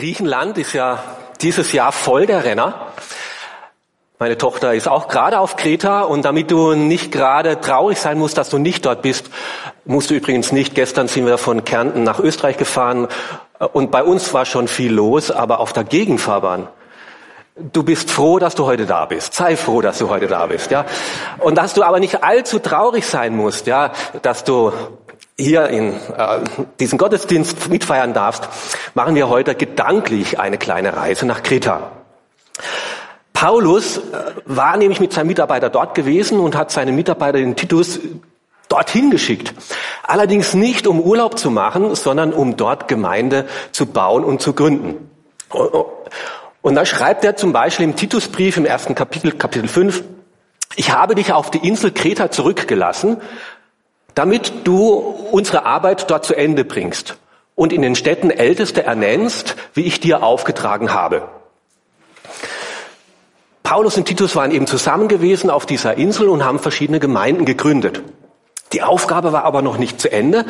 Griechenland ist ja dieses Jahr voll der Renner. Meine Tochter ist auch gerade auf Kreta und damit du nicht gerade traurig sein musst, dass du nicht dort bist, musst du übrigens nicht. Gestern sind wir von Kärnten nach Österreich gefahren und bei uns war schon viel los, aber auf der Gegenfahrbahn. Du bist froh, dass du heute da bist. Sei froh, dass du heute da bist, ja. Und dass du aber nicht allzu traurig sein musst, ja, dass du hier in äh, diesen Gottesdienst mitfeiern darfst, machen wir heute gedanklich eine kleine Reise nach Kreta. Paulus äh, war nämlich mit seinem Mitarbeiter dort gewesen und hat seinen Mitarbeiter, den Titus, dorthin geschickt. Allerdings nicht, um Urlaub zu machen, sondern um dort Gemeinde zu bauen und zu gründen. Und da schreibt er zum Beispiel im Titusbrief im ersten Kapitel, Kapitel 5, ich habe dich auf die Insel Kreta zurückgelassen, damit du unsere Arbeit dort zu Ende bringst und in den Städten Älteste ernennst, wie ich dir aufgetragen habe. Paulus und Titus waren eben zusammen gewesen auf dieser Insel und haben verschiedene Gemeinden gegründet. Die Aufgabe war aber noch nicht zu Ende.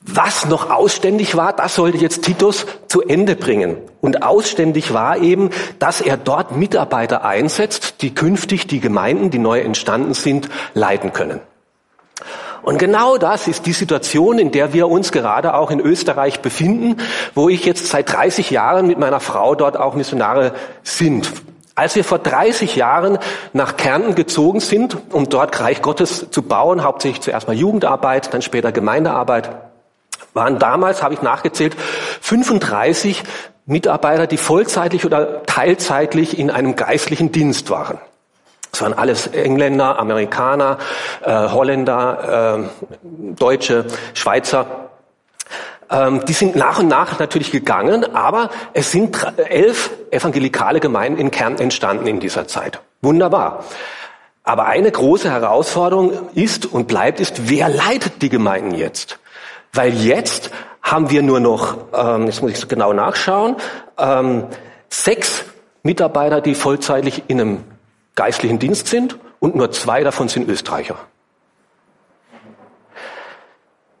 Was noch ausständig war, das sollte jetzt Titus zu Ende bringen. Und ausständig war eben, dass er dort Mitarbeiter einsetzt, die künftig die Gemeinden, die neu entstanden sind, leiten können. Und genau das ist die Situation, in der wir uns gerade auch in Österreich befinden, wo ich jetzt seit 30 Jahren mit meiner Frau dort auch Missionare sind. Als wir vor 30 Jahren nach Kärnten gezogen sind, um dort Reich Gottes zu bauen, hauptsächlich zuerst mal Jugendarbeit, dann später Gemeindearbeit, waren damals, habe ich nachgezählt, 35 Mitarbeiter, die vollzeitlich oder teilzeitlich in einem geistlichen Dienst waren. Es waren alles Engländer, Amerikaner, äh, Holländer, äh, Deutsche, Schweizer. Ähm, die sind nach und nach natürlich gegangen, aber es sind elf evangelikale Gemeinden in Kern entstanden in dieser Zeit. Wunderbar. Aber eine große Herausforderung ist und bleibt ist, wer leitet die Gemeinden jetzt? Weil jetzt haben wir nur noch, ähm, jetzt muss ich genau nachschauen, ähm, sechs Mitarbeiter, die vollzeitlich in einem geistlichen Dienst sind und nur zwei davon sind Österreicher.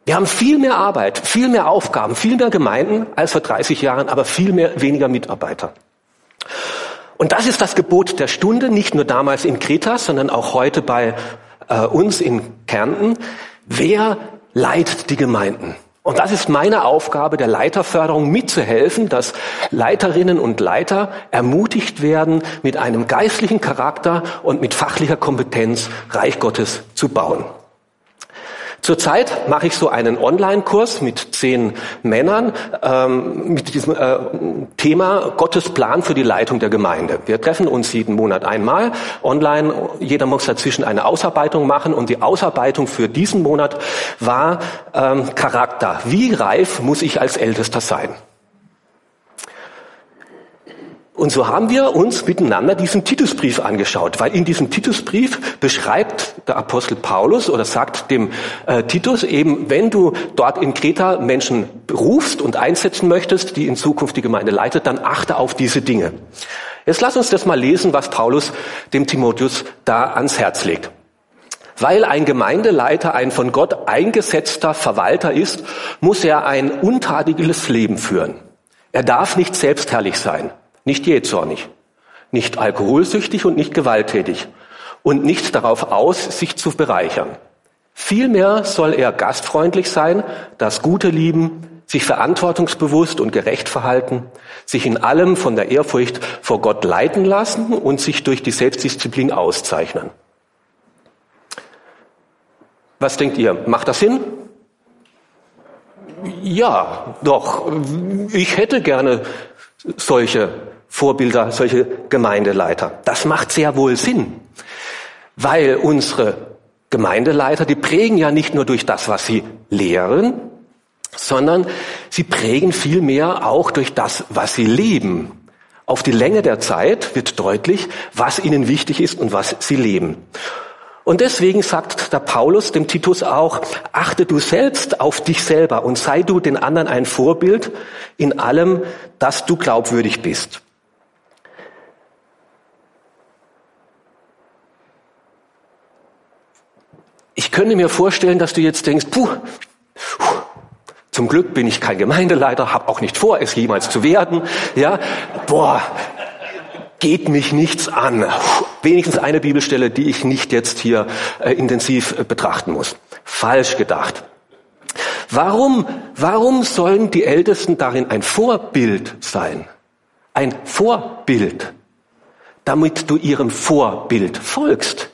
Wir haben viel mehr Arbeit, viel mehr Aufgaben, viel mehr Gemeinden als vor 30 Jahren, aber viel mehr, weniger Mitarbeiter. Und das ist das Gebot der Stunde, nicht nur damals in Kreta, sondern auch heute bei äh, uns in Kärnten. Wer leitet die Gemeinden? Und das ist meine Aufgabe der Leiterförderung, mitzuhelfen, dass Leiterinnen und Leiter ermutigt werden, mit einem geistlichen Charakter und mit fachlicher Kompetenz Reich Gottes zu bauen. Zurzeit mache ich so einen Online-Kurs mit zehn Männern ähm, mit diesem äh, Thema Gottes Plan für die Leitung der Gemeinde. Wir treffen uns jeden Monat einmal online. Jeder muss dazwischen eine Ausarbeitung machen und die Ausarbeitung für diesen Monat war ähm, Charakter. Wie reif muss ich als Ältester sein? Und so haben wir uns miteinander diesen Titusbrief angeschaut, weil in diesem Titusbrief beschreibt der Apostel Paulus oder sagt dem äh, Titus eben, wenn du dort in Kreta Menschen rufst und einsetzen möchtest, die in Zukunft die Gemeinde leitet, dann achte auf diese Dinge. Jetzt lass uns das mal lesen, was Paulus dem Timotheus da ans Herz legt. Weil ein Gemeindeleiter ein von Gott eingesetzter Verwalter ist, muss er ein untadiges Leben führen. Er darf nicht selbstherrlich sein nicht jähzornig, nicht alkoholsüchtig und nicht gewalttätig und nicht darauf aus, sich zu bereichern. Vielmehr soll er gastfreundlich sein, das Gute lieben, sich verantwortungsbewusst und gerecht verhalten, sich in allem von der Ehrfurcht vor Gott leiten lassen und sich durch die Selbstdisziplin auszeichnen. Was denkt ihr? Macht das Sinn? Ja, doch. Ich hätte gerne solche Vorbilder, solche Gemeindeleiter. Das macht sehr wohl Sinn, weil unsere Gemeindeleiter, die prägen ja nicht nur durch das, was sie lehren, sondern sie prägen vielmehr auch durch das, was sie leben. Auf die Länge der Zeit wird deutlich, was ihnen wichtig ist und was sie leben. Und deswegen sagt der Paulus dem Titus auch, achte du selbst auf dich selber und sei du den anderen ein Vorbild in allem, dass du glaubwürdig bist. Ich könnte mir vorstellen, dass du jetzt denkst, puh, Zum Glück bin ich kein Gemeindeleiter, habe auch nicht vor, es jemals zu werden. Ja, boah, geht mich nichts an. Wenigstens eine Bibelstelle, die ich nicht jetzt hier äh, intensiv äh, betrachten muss. Falsch gedacht. Warum, warum sollen die Ältesten darin ein Vorbild sein? Ein Vorbild, damit du ihrem Vorbild folgst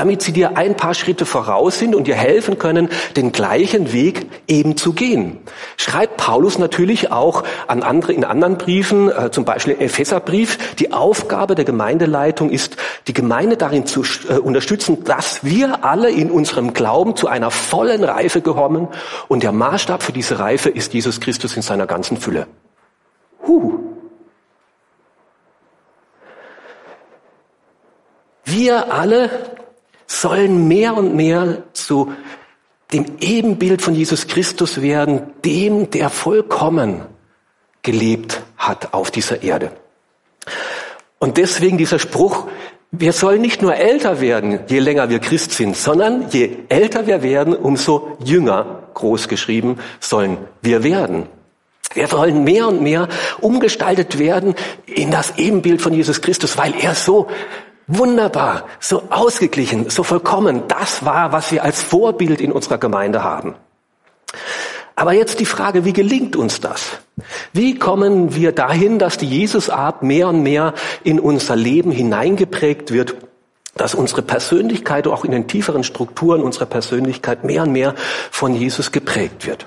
damit sie dir ein paar Schritte voraus sind und dir helfen können, den gleichen Weg eben zu gehen. Schreibt Paulus natürlich auch an andere, in anderen Briefen, äh, zum Beispiel im Epheserbrief, die Aufgabe der Gemeindeleitung ist, die Gemeinde darin zu äh, unterstützen, dass wir alle in unserem Glauben zu einer vollen Reife kommen und der Maßstab für diese Reife ist Jesus Christus in seiner ganzen Fülle. Huh. Wir alle sollen mehr und mehr zu dem Ebenbild von Jesus Christus werden, dem, der vollkommen gelebt hat auf dieser Erde. Und deswegen dieser Spruch, wir sollen nicht nur älter werden, je länger wir Christ sind, sondern je älter wir werden, umso jünger, groß geschrieben, sollen wir werden. Wir sollen mehr und mehr umgestaltet werden in das Ebenbild von Jesus Christus, weil er so wunderbar, so ausgeglichen, so vollkommen. Das war, was wir als Vorbild in unserer Gemeinde haben. Aber jetzt die Frage, wie gelingt uns das? Wie kommen wir dahin, dass die Jesusart mehr und mehr in unser Leben hineingeprägt wird, dass unsere Persönlichkeit, auch in den tieferen Strukturen unserer Persönlichkeit mehr und mehr von Jesus geprägt wird?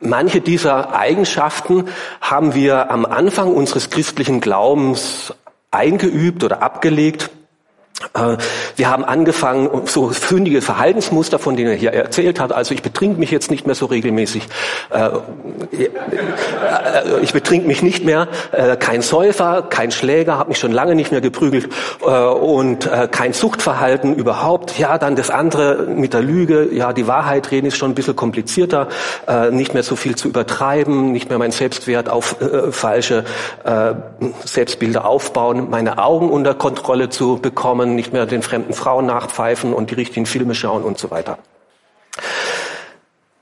Manche dieser Eigenschaften haben wir am Anfang unseres christlichen Glaubens eingeübt oder abgelegt. Äh, wir haben angefangen, so fündige Verhaltensmuster, von denen er hier erzählt hat. Also ich betrink mich jetzt nicht mehr so regelmäßig. Äh, ich betrink mich nicht mehr. Äh, kein Säufer, kein Schläger, habe mich schon lange nicht mehr geprügelt und kein Suchtverhalten überhaupt. Ja, dann das andere mit der Lüge. Ja, die Wahrheit reden ist schon ein bisschen komplizierter. Nicht mehr so viel zu übertreiben, nicht mehr mein Selbstwert auf falsche Selbstbilder aufbauen, meine Augen unter Kontrolle zu bekommen nicht mehr den fremden Frauen nachpfeifen und die richtigen Filme schauen und so weiter.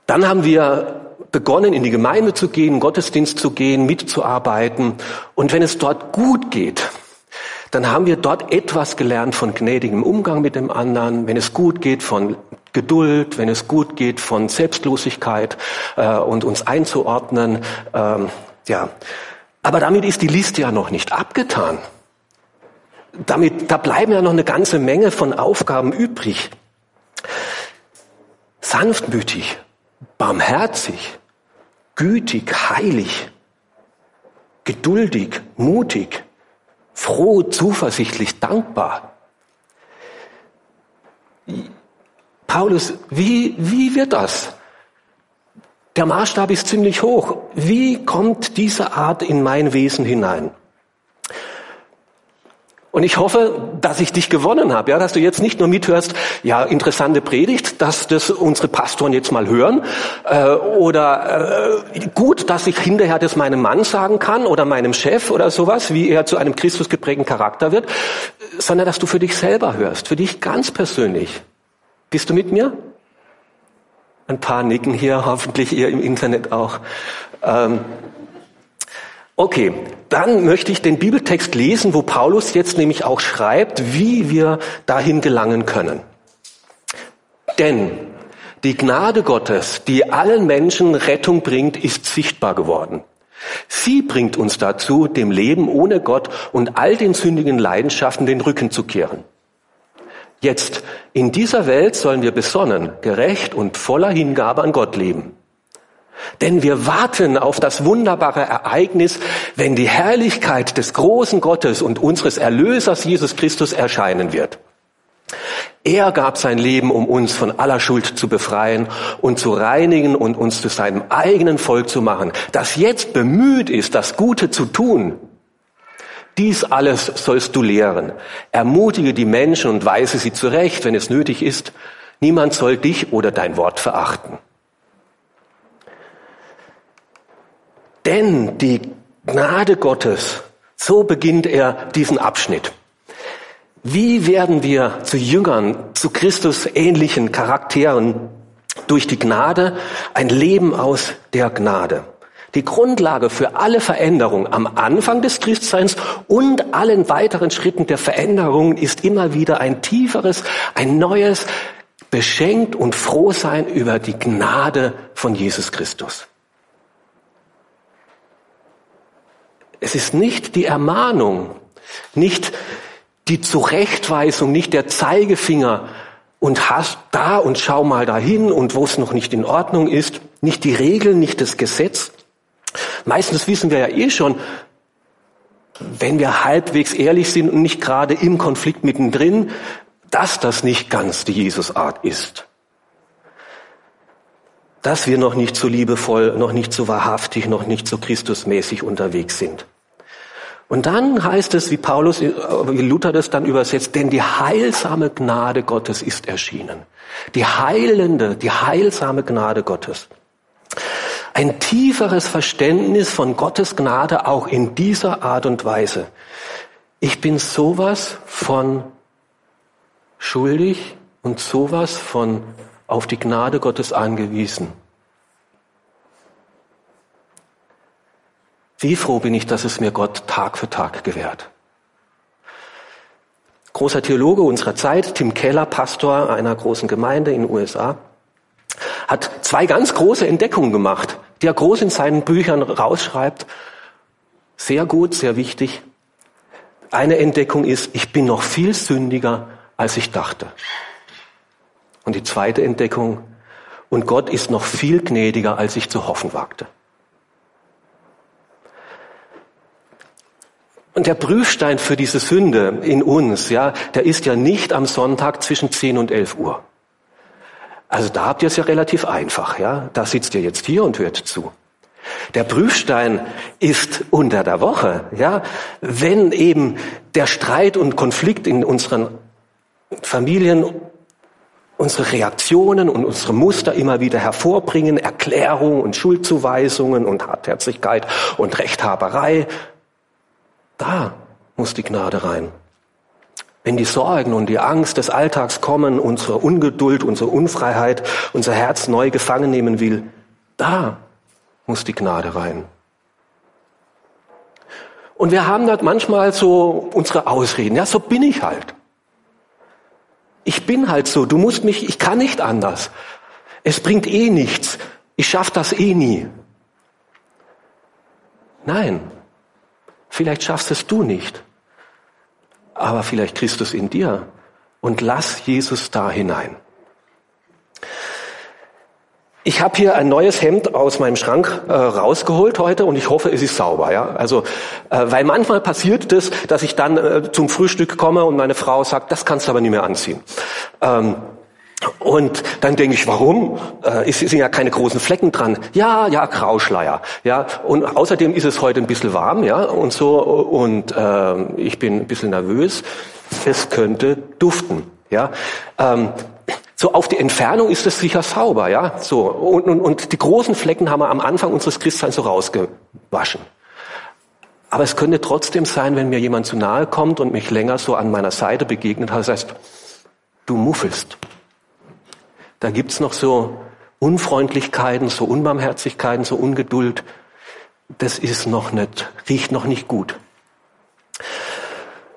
Dann haben wir begonnen, in die Gemeinde zu gehen, Gottesdienst zu gehen, mitzuarbeiten. Und wenn es dort gut geht, dann haben wir dort etwas gelernt von gnädigem Umgang mit dem anderen, wenn es gut geht von Geduld, wenn es gut geht von Selbstlosigkeit äh, und uns einzuordnen. Ähm, ja, aber damit ist die Liste ja noch nicht abgetan damit, da bleiben ja noch eine ganze Menge von Aufgaben übrig. Sanftmütig, barmherzig, gütig, heilig, geduldig, mutig, froh, zuversichtlich, dankbar. Paulus, wie, wie wird das? Der Maßstab ist ziemlich hoch. Wie kommt diese Art in mein Wesen hinein? Und ich hoffe, dass ich dich gewonnen habe, ja, dass du jetzt nicht nur mithörst, ja, interessante Predigt, dass das unsere Pastoren jetzt mal hören, äh, oder äh, gut, dass ich hinterher das meinem Mann sagen kann oder meinem Chef oder sowas, wie er zu einem Christus geprägten Charakter wird, sondern dass du für dich selber hörst, für dich ganz persönlich. Bist du mit mir? Ein paar nicken hier, hoffentlich ihr im Internet auch. Ähm, Okay, dann möchte ich den Bibeltext lesen, wo Paulus jetzt nämlich auch schreibt, wie wir dahin gelangen können. Denn die Gnade Gottes, die allen Menschen Rettung bringt, ist sichtbar geworden. Sie bringt uns dazu, dem Leben ohne Gott und all den sündigen Leidenschaften den Rücken zu kehren. Jetzt, in dieser Welt sollen wir besonnen, gerecht und voller Hingabe an Gott leben. Denn wir warten auf das wunderbare Ereignis, wenn die Herrlichkeit des großen Gottes und unseres Erlösers Jesus Christus erscheinen wird. Er gab sein Leben, um uns von aller Schuld zu befreien und zu reinigen und uns zu seinem eigenen Volk zu machen, das jetzt bemüht ist, das Gute zu tun. Dies alles sollst du lehren. Ermutige die Menschen und weise sie zurecht, wenn es nötig ist. Niemand soll dich oder dein Wort verachten. Denn die Gnade Gottes, so beginnt er diesen Abschnitt. Wie werden wir zu Jüngern, zu Christus ähnlichen Charakteren? durch die Gnade, ein Leben aus der Gnade. Die Grundlage für alle Veränderungen am Anfang des Christseins und allen weiteren Schritten der Veränderungen ist immer wieder ein tieferes, ein neues, beschenkt und froh sein über die Gnade von Jesus Christus. Es ist nicht die Ermahnung, nicht die Zurechtweisung, nicht der Zeigefinger und hast da und schau mal dahin und wo es noch nicht in Ordnung ist, nicht die Regeln, nicht das Gesetz, Meistens wissen wir ja eh schon, wenn wir halbwegs ehrlich sind und nicht gerade im Konflikt mittendrin, dass das nicht ganz die Jesusart ist. Dass wir noch nicht so liebevoll, noch nicht so wahrhaftig, noch nicht so Christusmäßig unterwegs sind. Und dann heißt es, wie Paulus, wie Luther das dann übersetzt, denn die heilsame Gnade Gottes ist erschienen. Die heilende, die heilsame Gnade Gottes ein tieferes Verständnis von Gottes Gnade auch in dieser Art und Weise. Ich bin sowas von schuldig und sowas von auf die Gnade Gottes angewiesen. Wie froh bin ich, dass es mir Gott Tag für Tag gewährt. Großer Theologe unserer Zeit, Tim Keller, Pastor einer großen Gemeinde in den USA, hat zwei ganz große Entdeckungen gemacht die er groß in seinen Büchern rausschreibt. Sehr gut, sehr wichtig. Eine Entdeckung ist, ich bin noch viel sündiger, als ich dachte. Und die zweite Entdeckung, und Gott ist noch viel gnädiger, als ich zu hoffen wagte. Und der Prüfstein für diese Sünde in uns, ja, der ist ja nicht am Sonntag zwischen 10 und 11 Uhr. Also da habt ihr es ja relativ einfach, ja. Da sitzt ihr jetzt hier und hört zu. Der Prüfstein ist unter der Woche, ja. Wenn eben der Streit und Konflikt in unseren Familien unsere Reaktionen und unsere Muster immer wieder hervorbringen, Erklärung und Schuldzuweisungen und Hartherzigkeit und Rechthaberei, da muss die Gnade rein. Wenn die Sorgen und die Angst des Alltags kommen, unsere Ungeduld, unsere Unfreiheit, unser Herz neu gefangen nehmen will, da muss die Gnade rein. Und wir haben dort manchmal so unsere Ausreden. Ja, so bin ich halt. Ich bin halt so. Du musst mich, ich kann nicht anders. Es bringt eh nichts. Ich schaff das eh nie. Nein. Vielleicht schaffst es du nicht aber vielleicht Christus in dir. Und lass Jesus da hinein. Ich habe hier ein neues Hemd aus meinem Schrank äh, rausgeholt heute und ich hoffe, es ist sauber. Ja, also äh, weil manchmal passiert es, dass ich dann äh, zum Frühstück komme und meine Frau sagt, das kannst du aber nicht mehr anziehen. Ähm, und dann denke ich, warum? Äh, es sind ja keine großen Flecken dran. Ja, ja, Grauschleier. Ja, und außerdem ist es heute ein bisschen warm, ja, und so. Und äh, ich bin ein bisschen nervös. Es könnte duften, ja. Ähm, so auf die Entfernung ist es sicher sauber, ja. So und, und, und die großen Flecken haben wir am Anfang unseres Christseins so rausgewaschen. Aber es könnte trotzdem sein, wenn mir jemand zu nahe kommt und mich länger so an meiner Seite begegnet hat, das heißt, du muffelst. Da gibt's noch so Unfreundlichkeiten, so Unbarmherzigkeiten, so Ungeduld. Das ist noch nicht, riecht noch nicht gut.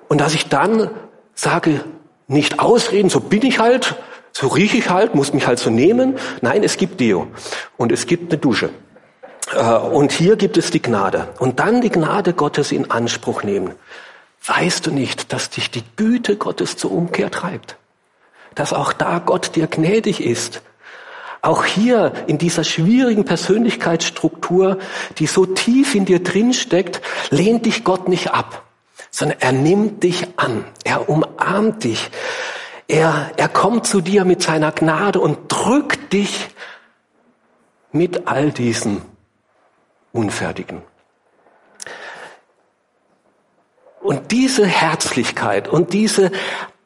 Und dass ich dann sage, nicht ausreden, so bin ich halt, so rieche ich halt, muss mich halt so nehmen. Nein, es gibt Deo und es gibt eine Dusche. Äh, und hier gibt es die Gnade. Und dann die Gnade Gottes in Anspruch nehmen. Weißt du nicht, dass dich die Güte Gottes zur Umkehr treibt? Dass auch da Gott dir gnädig ist. Auch hier in dieser schwierigen Persönlichkeitsstruktur, die so tief in dir drin steckt, lehnt dich Gott nicht ab, sondern er nimmt dich an, er umarmt dich, er, er kommt zu dir mit seiner Gnade und drückt dich mit all diesen Unfertigen. Und diese Herzlichkeit und diese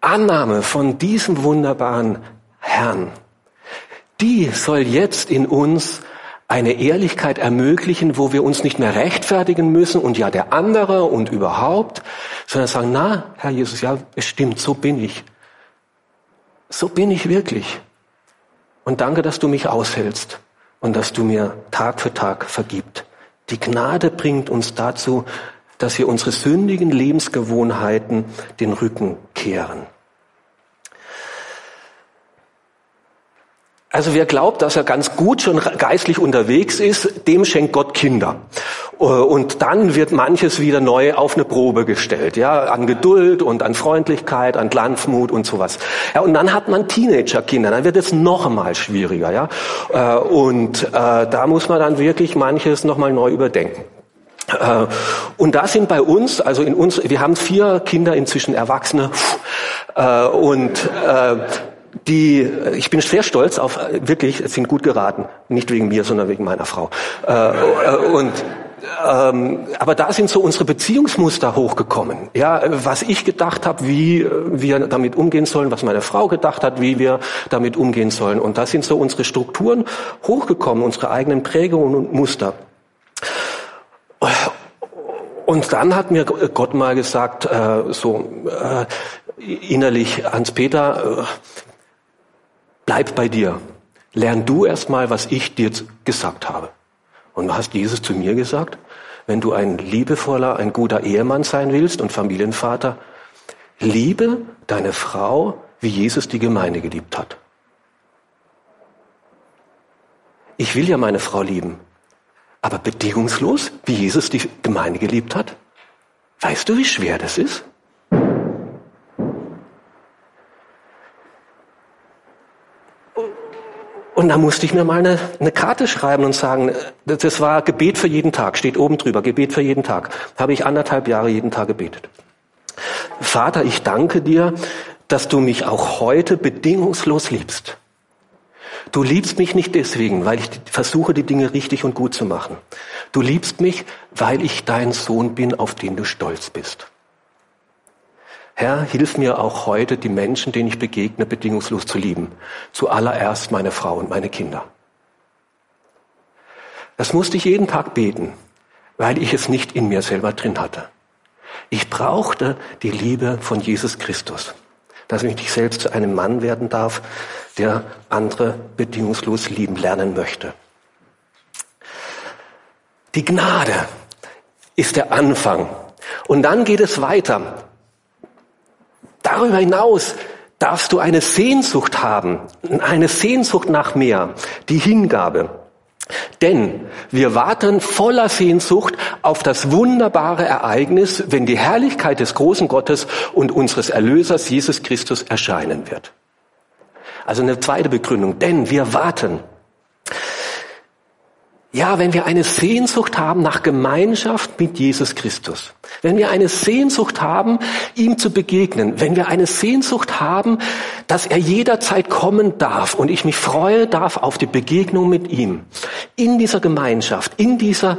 Annahme von diesem wunderbaren Herrn, die soll jetzt in uns eine Ehrlichkeit ermöglichen, wo wir uns nicht mehr rechtfertigen müssen und ja der andere und überhaupt, sondern sagen, na, Herr Jesus, ja, es stimmt, so bin ich. So bin ich wirklich. Und danke, dass du mich aushältst und dass du mir Tag für Tag vergibst. Die Gnade bringt uns dazu, dass wir unsere sündigen Lebensgewohnheiten den Rücken kehren. Also wer glaubt, dass er ganz gut schon geistlich unterwegs ist, dem schenkt Gott Kinder. Äh, und dann wird manches wieder neu auf eine Probe gestellt, ja, an Geduld und an Freundlichkeit, an Glanzmut und sowas. Ja, und dann hat man Teenagerkinder, dann wird es noch mal schwieriger, ja. Äh, und äh, da muss man dann wirklich manches noch mal neu überdenken. Und da sind bei uns, also in uns, wir haben vier Kinder inzwischen Erwachsene, und die, ich bin sehr stolz auf, wirklich, es sind gut geraten. Nicht wegen mir, sondern wegen meiner Frau. Äh, äh, und, ähm, aber da sind so unsere Beziehungsmuster hochgekommen. Ja, was ich gedacht habe, wie wir damit umgehen sollen, was meine Frau gedacht hat, wie wir damit umgehen sollen. Und da sind so unsere Strukturen hochgekommen, unsere eigenen Prägungen und Muster. Und dann hat mir Gott mal gesagt, äh, so äh, innerlich, Hans-Peter, äh, bleib bei dir. Lern du erstmal, was ich dir gesagt habe. Und was hat Jesus zu mir gesagt? Wenn du ein liebevoller, ein guter Ehemann sein willst und Familienvater, liebe deine Frau, wie Jesus die Gemeinde geliebt hat. Ich will ja meine Frau lieben, aber bedingungslos, wie Jesus die Gemeinde geliebt hat. Weißt du, wie schwer das ist? Und da musste ich mir mal eine, eine, Karte schreiben und sagen, das war Gebet für jeden Tag, steht oben drüber, Gebet für jeden Tag. Habe ich anderthalb Jahre jeden Tag gebetet. Vater, ich danke dir, dass du mich auch heute bedingungslos liebst. Du liebst mich nicht deswegen, weil ich versuche, die Dinge richtig und gut zu machen. Du liebst mich, weil ich dein Sohn bin, auf den du stolz bist. Herr, hilf mir auch heute, die Menschen, denen ich begegne, bedingungslos zu lieben. Zuallererst meine Frau und meine Kinder. Das musste ich jeden Tag beten, weil ich es nicht in mir selber drin hatte. Ich brauchte die Liebe von Jesus Christus, dass ich nicht selbst zu einem Mann werden darf, der andere bedingungslos lieben lernen möchte. Die Gnade ist der Anfang. Und dann geht es weiter. Darüber hinaus darfst du eine Sehnsucht haben, eine Sehnsucht nach mehr, die Hingabe. Denn wir warten voller Sehnsucht auf das wunderbare Ereignis, wenn die Herrlichkeit des großen Gottes und unseres Erlösers Jesus Christus erscheinen wird. Also eine zweite Begründung. Denn wir warten. Ja, wenn wir eine Sehnsucht haben nach Gemeinschaft mit Jesus Christus, wenn wir eine Sehnsucht haben, ihm zu begegnen, wenn wir eine Sehnsucht haben, dass er jederzeit kommen darf und ich mich freue darf auf die Begegnung mit ihm, in dieser Gemeinschaft, in, dieser,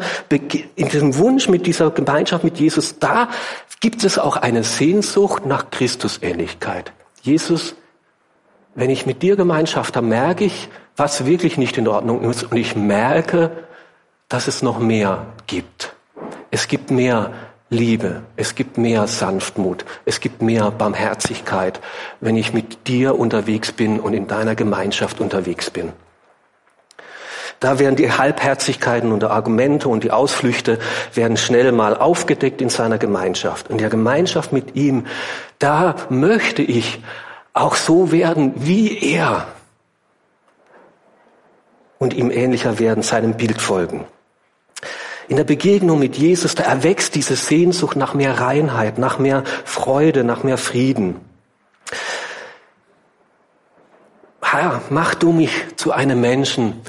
in diesem Wunsch mit dieser Gemeinschaft mit Jesus, da gibt es auch eine Sehnsucht nach Christusähnlichkeit. Jesus, wenn ich mit dir Gemeinschaft habe, merke ich, was wirklich nicht in Ordnung ist und ich merke, dass es noch mehr gibt. Es gibt mehr Liebe, es gibt mehr Sanftmut, es gibt mehr Barmherzigkeit, wenn ich mit dir unterwegs bin und in deiner Gemeinschaft unterwegs bin. Da werden die Halbherzigkeiten und Argumente und die Ausflüchte werden schnell mal aufgedeckt in seiner Gemeinschaft. In der Gemeinschaft mit ihm, da möchte ich auch so werden wie er und ihm ähnlicher werden, seinem Bild folgen. In der Begegnung mit Jesus, da erwächst diese Sehnsucht nach mehr Reinheit, nach mehr Freude, nach mehr Frieden. Herr, mach du mich zu einem Menschen,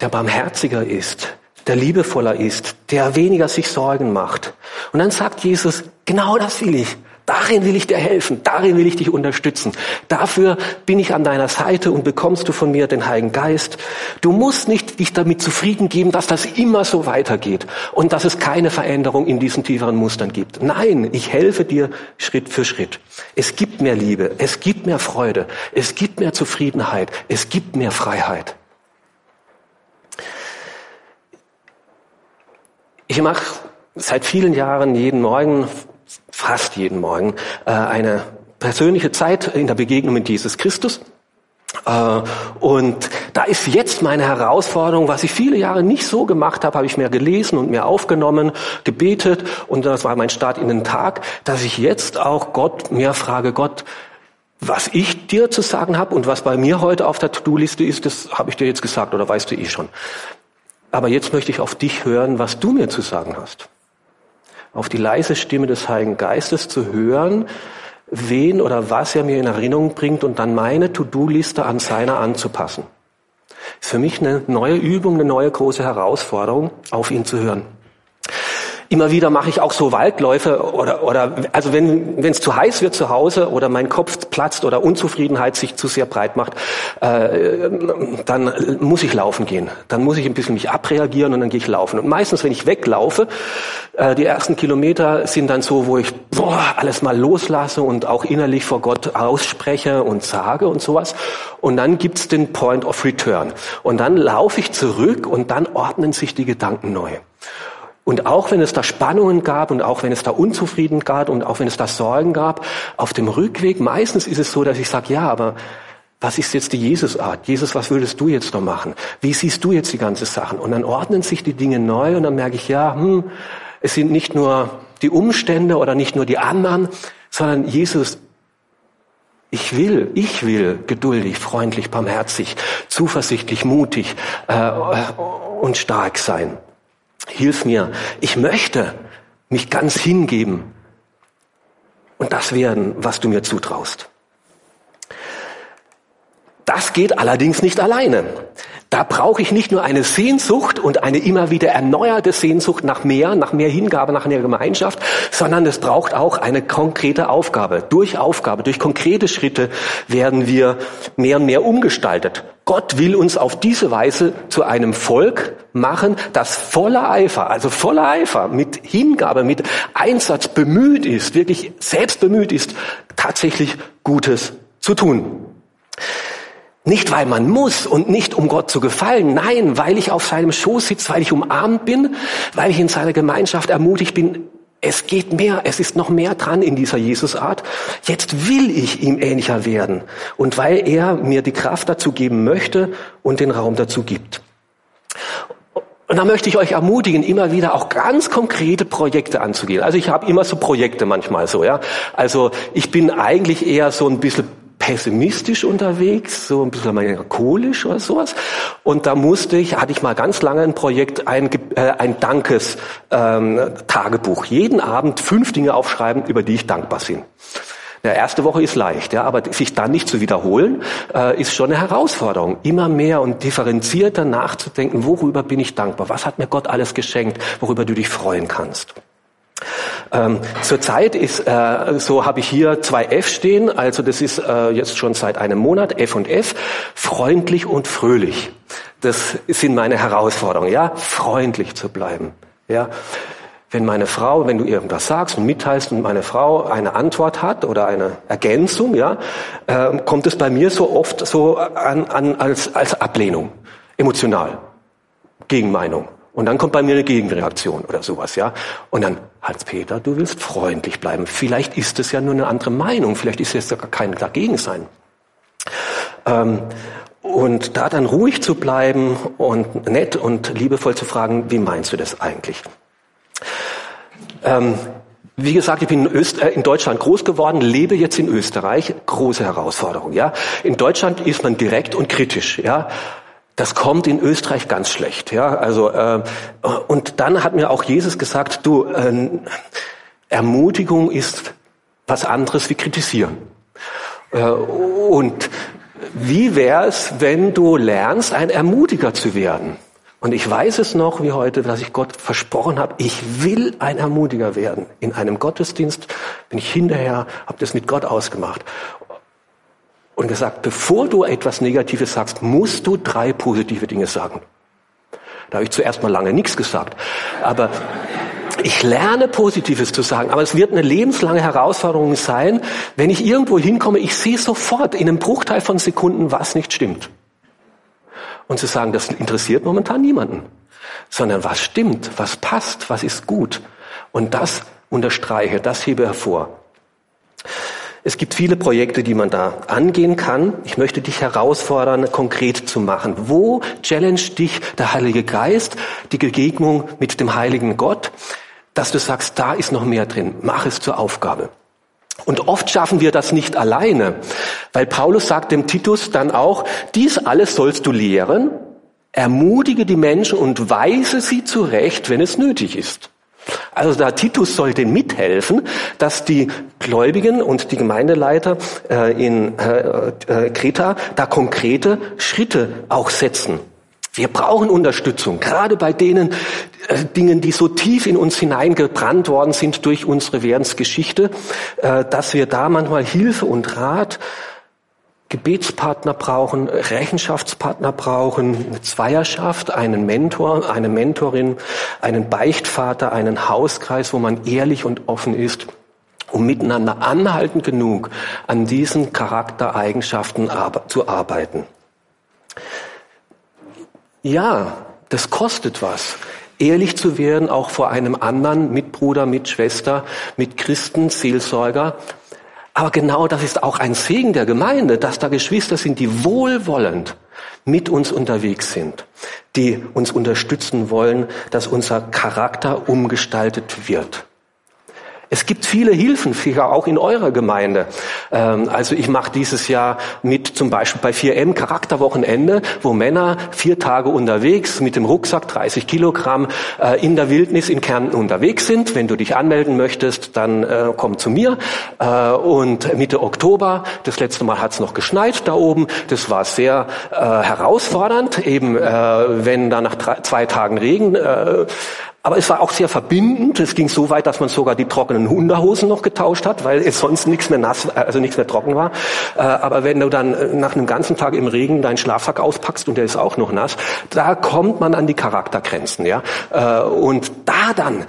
der barmherziger ist, der liebevoller ist, der weniger sich Sorgen macht. Und dann sagt Jesus, genau das will ich. Darin will ich dir helfen, darin will ich dich unterstützen. Dafür bin ich an deiner Seite und bekommst du von mir den Heiligen Geist. Du musst nicht dich damit zufrieden geben, dass das immer so weitergeht und dass es keine Veränderung in diesen tieferen Mustern gibt. Nein, ich helfe dir Schritt für Schritt. Es gibt mehr Liebe, es gibt mehr Freude, es gibt mehr Zufriedenheit, es gibt mehr Freiheit. Ich mache seit vielen Jahren jeden Morgen fast jeden Morgen äh, eine persönliche Zeit in der Begegnung mit Jesus Christus. Äh, und da ist jetzt meine Herausforderung, was ich viele Jahre nicht so gemacht habe, habe ich mehr gelesen und mehr aufgenommen, gebetet und das war mein Start in den Tag, dass ich jetzt auch Gott mehr frage, Gott, was ich dir zu sagen habe und was bei mir heute auf der To-Do-Liste ist, das habe ich dir jetzt gesagt oder weißt du eh schon. Aber jetzt möchte ich auf dich hören, was du mir zu sagen hast. Auf die leise Stimme des Heiligen Geistes zu hören, wen oder was er mir in Erinnerung bringt und dann meine To-Do-Liste an seiner anzupassen. Ist für mich eine neue Übung, eine neue große Herausforderung, auf ihn zu hören. Immer wieder mache ich auch so Waldläufe oder, oder also wenn es zu heiß wird zu Hause oder mein Kopf platzt oder Unzufriedenheit sich zu sehr breit macht, äh, dann muss ich laufen gehen. Dann muss ich ein bisschen mich abreagieren und dann gehe ich laufen. Und meistens, wenn ich weglaufe, äh, die ersten Kilometer sind dann so, wo ich boah, alles mal loslasse und auch innerlich vor Gott ausspreche und sage und sowas. Und dann gibt's den Point of Return. Und dann laufe ich zurück und dann ordnen sich die Gedanken neu. Und auch wenn es da Spannungen gab und auch wenn es da Unzufrieden gab und auch wenn es da Sorgen gab, auf dem Rückweg, meistens ist es so, dass ich sage, ja, aber was ist jetzt die Jesusart? Jesus, was würdest du jetzt noch machen? Wie siehst du jetzt die ganze Sachen? Und dann ordnen sich die Dinge neu und dann merke ich, ja, hm, es sind nicht nur die Umstände oder nicht nur die anderen, sondern Jesus, ich will, ich will geduldig, freundlich, barmherzig, zuversichtlich, mutig äh, und stark sein. Hilf mir. Ich möchte mich ganz hingeben und das werden, was du mir zutraust. Das geht allerdings nicht alleine. Da brauche ich nicht nur eine Sehnsucht und eine immer wieder erneuerte Sehnsucht nach mehr, nach mehr Hingabe, nach einer Gemeinschaft, sondern es braucht auch eine konkrete Aufgabe. Durch Aufgabe, durch konkrete Schritte werden wir mehr und mehr umgestaltet. Gott will uns auf diese Weise zu einem Volk machen, das voller Eifer, also voller Eifer, mit Hingabe, mit Einsatz bemüht ist, wirklich selbst bemüht ist, tatsächlich Gutes zu tun. Nicht, weil man muss und nicht, um Gott zu gefallen. Nein, weil ich auf seinem Schoß sitze, weil ich umarmt bin, weil ich in seiner Gemeinschaft ermutigt bin. Es geht mehr, es ist noch mehr dran in dieser Jesusart. Jetzt will ich ihm ähnlicher werden. Und weil er mir die Kraft dazu geben möchte und den Raum dazu gibt. Und da möchte ich euch ermutigen, immer wieder auch ganz konkrete Projekte anzugehen. Also ich habe immer so Projekte manchmal so, ja. Also ich bin eigentlich eher so ein bisschen pessimistisch unterwegs, so ein bisschen melancholisch oder sowas. Und da musste ich, hatte ich mal ganz lange ein Projekt, ein, äh, ein Dankes-Tagebuch. Ähm, Jeden Abend fünf Dinge aufschreiben, über die ich dankbar bin. Der erste Woche ist leicht, ja, aber sich dann nicht zu wiederholen, äh, ist schon eine Herausforderung. Immer mehr und differenzierter nachzudenken, worüber bin ich dankbar? Was hat mir Gott alles geschenkt, worüber du dich freuen kannst? Ähm, Zurzeit ist, äh, so habe ich hier zwei F stehen, also das ist äh, jetzt schon seit einem Monat, F und F, freundlich und fröhlich. Das sind meine Herausforderungen, ja, freundlich zu bleiben, ja. Wenn meine Frau, wenn du irgendwas sagst und mitteilst und meine Frau eine Antwort hat oder eine Ergänzung, ja, äh, kommt es bei mir so oft so an, an als, als Ablehnung, emotional, Gegenmeinung. Und dann kommt bei mir eine Gegenreaktion oder sowas, ja. Und dann, Hans-Peter, du willst freundlich bleiben. Vielleicht ist es ja nur eine andere Meinung. Vielleicht ist es ja gar kein Dagegensein. Ähm, und da dann ruhig zu bleiben und nett und liebevoll zu fragen, wie meinst du das eigentlich? Ähm, wie gesagt, ich bin in, Öst, äh, in, Deutschland groß geworden, lebe jetzt in Österreich. Große Herausforderung, ja. In Deutschland ist man direkt und kritisch, ja. Das kommt in Österreich ganz schlecht. Ja, also äh, und dann hat mir auch Jesus gesagt: Du, äh, Ermutigung ist was anderes wie kritisieren. Äh, und wie wär's, wenn du lernst, ein Ermutiger zu werden? Und ich weiß es noch wie heute, dass ich Gott versprochen habe, ich will ein Ermutiger werden. In einem Gottesdienst bin ich hinterher, habe das mit Gott ausgemacht und gesagt, bevor du etwas Negatives sagst, musst du drei positive Dinge sagen. Da habe ich zuerst mal lange nichts gesagt. Aber ich lerne Positives zu sagen, aber es wird eine lebenslange Herausforderung sein, wenn ich irgendwo hinkomme, ich sehe sofort in einem Bruchteil von Sekunden, was nicht stimmt. Und zu sagen, das interessiert momentan niemanden, sondern was stimmt, was passt, was ist gut. Und das unterstreiche, das hebe hervor. Es gibt viele Projekte, die man da angehen kann. Ich möchte dich herausfordern, konkret zu machen. Wo challenge dich der Heilige Geist, die Begegnung mit dem heiligen Gott, dass du sagst, da ist noch mehr drin. Mach es zur Aufgabe. Und oft schaffen wir das nicht alleine, weil Paulus sagt dem Titus dann auch, dies alles sollst du lehren, ermutige die Menschen und weise sie zurecht, wenn es nötig ist. Also da Titus sollte mithelfen, dass die Gläubigen und die Gemeindeleiter äh, in äh, äh, Kreta da konkrete Schritte auch setzen. Wir brauchen Unterstützung, gerade bei denen äh, Dingen, die so tief in uns hineingebrannt worden sind durch unsere Währensgeschichte, äh, dass wir da manchmal Hilfe und Rat Gebetspartner brauchen, Rechenschaftspartner brauchen, eine Zweierschaft, einen Mentor, eine Mentorin, einen Beichtvater, einen Hauskreis, wo man ehrlich und offen ist, um miteinander anhaltend genug an diesen Charaktereigenschaften zu arbeiten. Ja, das kostet was ehrlich zu werden, auch vor einem anderen Mitbruder, Mitschwester, mit Christen, Seelsorger, aber genau das ist auch ein Segen der Gemeinde, dass da Geschwister sind, die wohlwollend mit uns unterwegs sind, die uns unterstützen wollen, dass unser Charakter umgestaltet wird. Es gibt viele Hilfen, sicher auch in eurer Gemeinde. Ähm, also ich mache dieses Jahr mit zum Beispiel bei 4M Charakterwochenende, wo Männer vier Tage unterwegs mit dem Rucksack 30 Kilogramm äh, in der Wildnis in Kärnten unterwegs sind. Wenn du dich anmelden möchtest, dann äh, komm zu mir. Äh, und Mitte Oktober, das letzte Mal hat es noch geschneit da oben. Das war sehr herausfordernd, eben wenn da nach zwei Tagen Regen aber es war auch sehr verbindend. Es ging so weit, dass man sogar die trockenen Unterhosen noch getauscht hat, weil es sonst nichts mehr nass, also nichts mehr trocken war. Äh, aber wenn du dann äh, nach einem ganzen Tag im Regen deinen Schlafsack auspackst und der ist auch noch nass, da kommt man an die Charaktergrenzen, ja. Äh, und da dann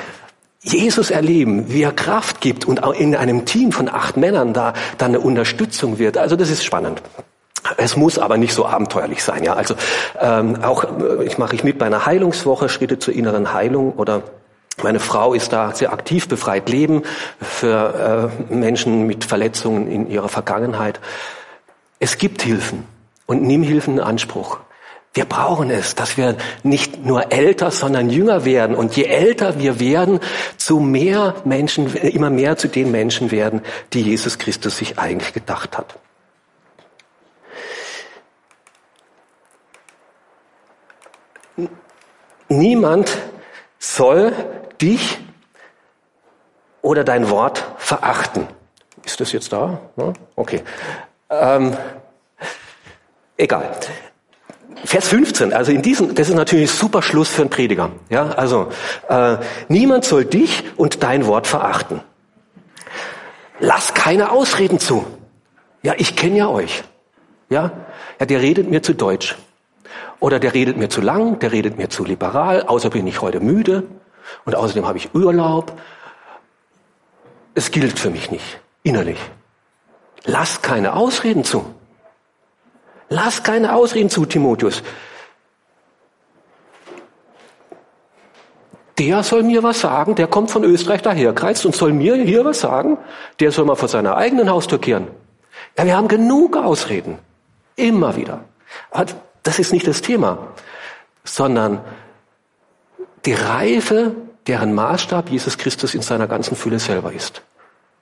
Jesus erleben, wie er Kraft gibt und auch in einem Team von acht Männern da dann eine Unterstützung wird. Also das ist spannend. Es muss aber nicht so abenteuerlich sein. Ja, also ähm, auch äh, ich mache ich mit bei einer Heilungswoche Schritte zur inneren Heilung oder meine Frau ist da sehr aktiv, befreit Leben für äh, Menschen mit Verletzungen in ihrer Vergangenheit. Es gibt Hilfen und nimm Hilfen in Anspruch. Wir brauchen es, dass wir nicht nur älter, sondern jünger werden. Und je älter wir werden, zu mehr Menschen, immer mehr zu den Menschen werden, die Jesus Christus sich eigentlich gedacht hat. Niemand soll dich oder dein Wort verachten. Ist das jetzt da? Okay. Ähm, egal. Vers 15, also in diesem, das ist natürlich ein super Schluss für einen Prediger. Ja, also äh, niemand soll dich und dein Wort verachten. Lass keine Ausreden zu. Ja, ich kenne ja euch. Ja, ja, der redet mir zu Deutsch. Oder der redet mir zu lang, der redet mir zu liberal, außer bin ich heute müde und außerdem habe ich Urlaub. Es gilt für mich nicht, innerlich. Lass keine Ausreden zu. Lass keine Ausreden zu, Timotheus. Der soll mir was sagen, der kommt von Österreich daherkreist und soll mir hier was sagen. Der soll mal vor seiner eigenen Haustür kehren. Ja, wir haben genug Ausreden. Immer wieder. Aber das ist nicht das Thema, sondern die Reife, deren Maßstab Jesus Christus in seiner ganzen Fülle selber ist.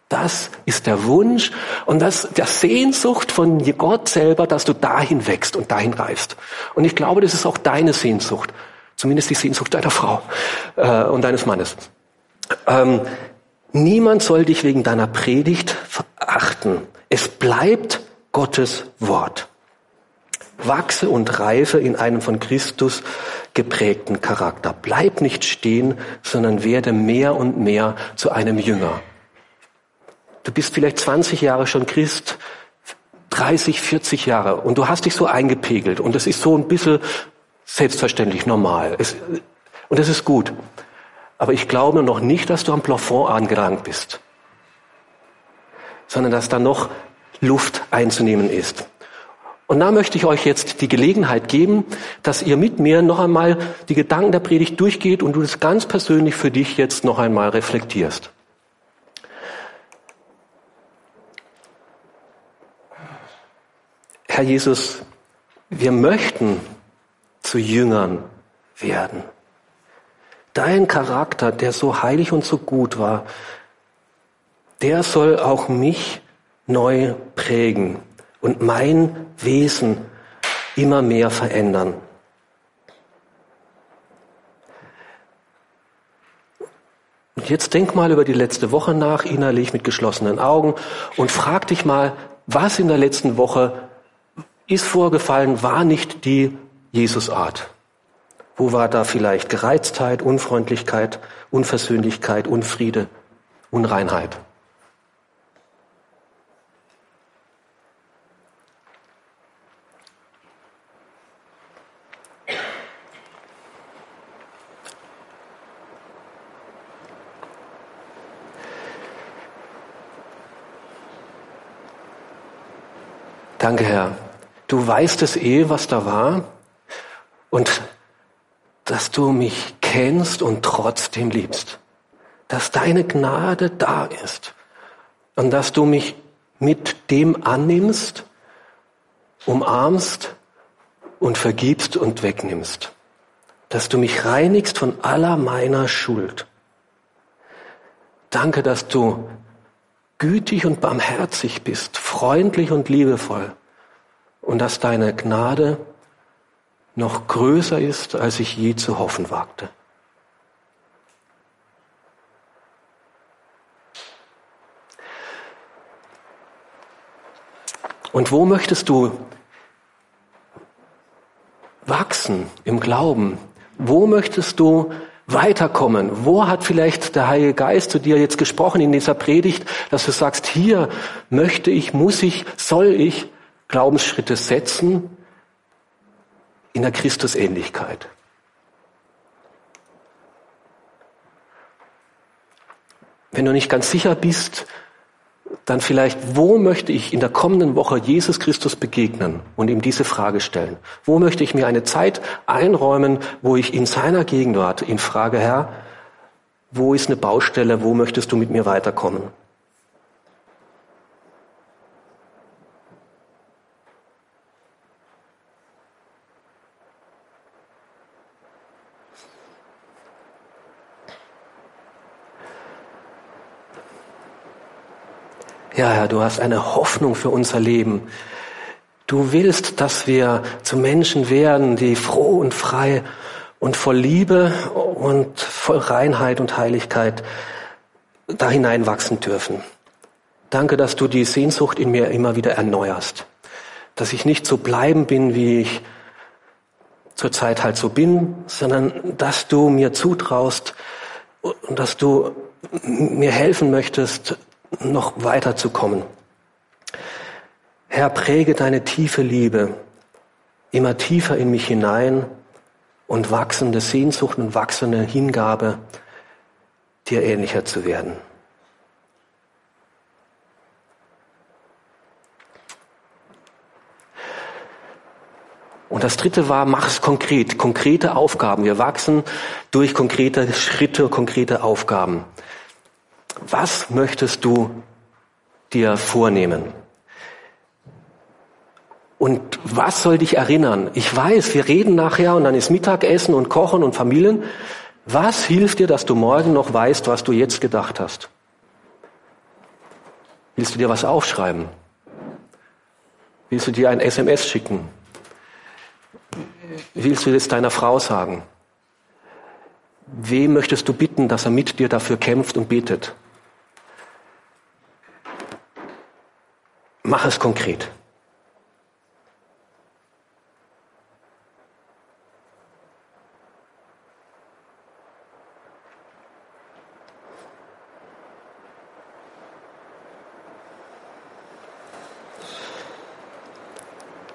Das ist der Wunsch und das der Sehnsucht von Gott selber, dass du dahin wächst und dahin reifst. Und ich glaube, das ist auch deine Sehnsucht, zumindest die Sehnsucht deiner Frau äh, und deines Mannes. Ähm, niemand soll dich wegen deiner Predigt verachten. Es bleibt Gottes Wort wachse und reife in einem von Christus geprägten Charakter. Bleib nicht stehen, sondern werde mehr und mehr zu einem Jünger. Du bist vielleicht 20 Jahre schon Christ, 30, 40 Jahre und du hast dich so eingepegelt und das ist so ein bisschen selbstverständlich normal. Es, und das ist gut. Aber ich glaube noch nicht, dass du am Plafond angelangt bist, sondern dass da noch Luft einzunehmen ist. Und da möchte ich euch jetzt die Gelegenheit geben, dass ihr mit mir noch einmal die Gedanken der Predigt durchgeht und du das ganz persönlich für dich jetzt noch einmal reflektierst. Herr Jesus, wir möchten zu Jüngern werden. Dein Charakter, der so heilig und so gut war, der soll auch mich neu prägen und mein Wesen immer mehr verändern. Und jetzt denk mal über die letzte Woche nach, innerlich mit geschlossenen Augen und frag dich mal, was in der letzten Woche ist vorgefallen, war nicht die Jesusart. Wo war da vielleicht Gereiztheit, Unfreundlichkeit, Unversöhnlichkeit, Unfriede, Unreinheit? Danke, Herr. Du weißt es eh, was da war und dass du mich kennst und trotzdem liebst. Dass deine Gnade da ist und dass du mich mit dem annimmst, umarmst und vergibst und wegnimmst. Dass du mich reinigst von aller meiner Schuld. Danke, dass du gütig und barmherzig bist, freundlich und liebevoll und dass deine Gnade noch größer ist, als ich je zu hoffen wagte. Und wo möchtest du wachsen im Glauben? Wo möchtest du weiterkommen? Wo hat vielleicht der Heilige Geist zu dir jetzt gesprochen in dieser Predigt, dass du sagst, hier möchte ich, muss ich, soll ich Glaubensschritte setzen in der Christusähnlichkeit? Wenn du nicht ganz sicher bist, dann vielleicht, wo möchte ich in der kommenden Woche Jesus Christus begegnen und ihm diese Frage stellen? Wo möchte ich mir eine Zeit einräumen, wo ich in seiner Gegenwart ihn frage, Herr, wo ist eine Baustelle, wo möchtest du mit mir weiterkommen? Ja, Herr, du hast eine Hoffnung für unser Leben. Du willst, dass wir zu Menschen werden, die froh und frei und voll Liebe und voll Reinheit und Heiligkeit da hineinwachsen dürfen. Danke, dass du die Sehnsucht in mir immer wieder erneuerst. Dass ich nicht so bleiben bin, wie ich zurzeit halt so bin, sondern dass du mir zutraust und dass du mir helfen möchtest, noch weiterzukommen. Herr, präge deine tiefe Liebe immer tiefer in mich hinein und wachsende Sehnsucht und wachsende Hingabe, dir ähnlicher zu werden. Und das dritte war, mach es konkret, konkrete Aufgaben. Wir wachsen durch konkrete Schritte, konkrete Aufgaben. Was möchtest du dir vornehmen? Und was soll dich erinnern? Ich weiß, wir reden nachher und dann ist Mittagessen und Kochen und Familien. Was hilft dir, dass du morgen noch weißt, was du jetzt gedacht hast? Willst du dir was aufschreiben? Willst du dir ein SMS schicken? Willst du jetzt deiner Frau sagen? Wem möchtest du bitten, dass er mit dir dafür kämpft und betet? Mach es konkret.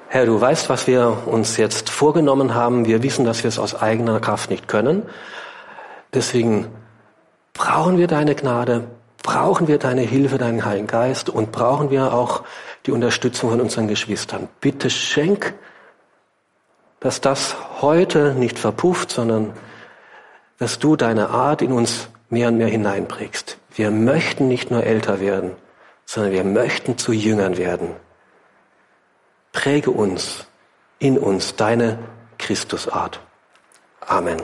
Herr, du weißt, was wir uns jetzt vorgenommen haben. Wir wissen, dass wir es aus eigener Kraft nicht können. Deswegen brauchen wir deine Gnade, brauchen wir deine Hilfe, deinen Heiligen Geist und brauchen wir auch die Unterstützung von unseren Geschwistern. Bitte schenk, dass das heute nicht verpufft, sondern dass du deine Art in uns mehr und mehr hineinprägst. Wir möchten nicht nur älter werden, sondern wir möchten zu Jüngern werden. Präge uns, in uns deine Christusart. Amen.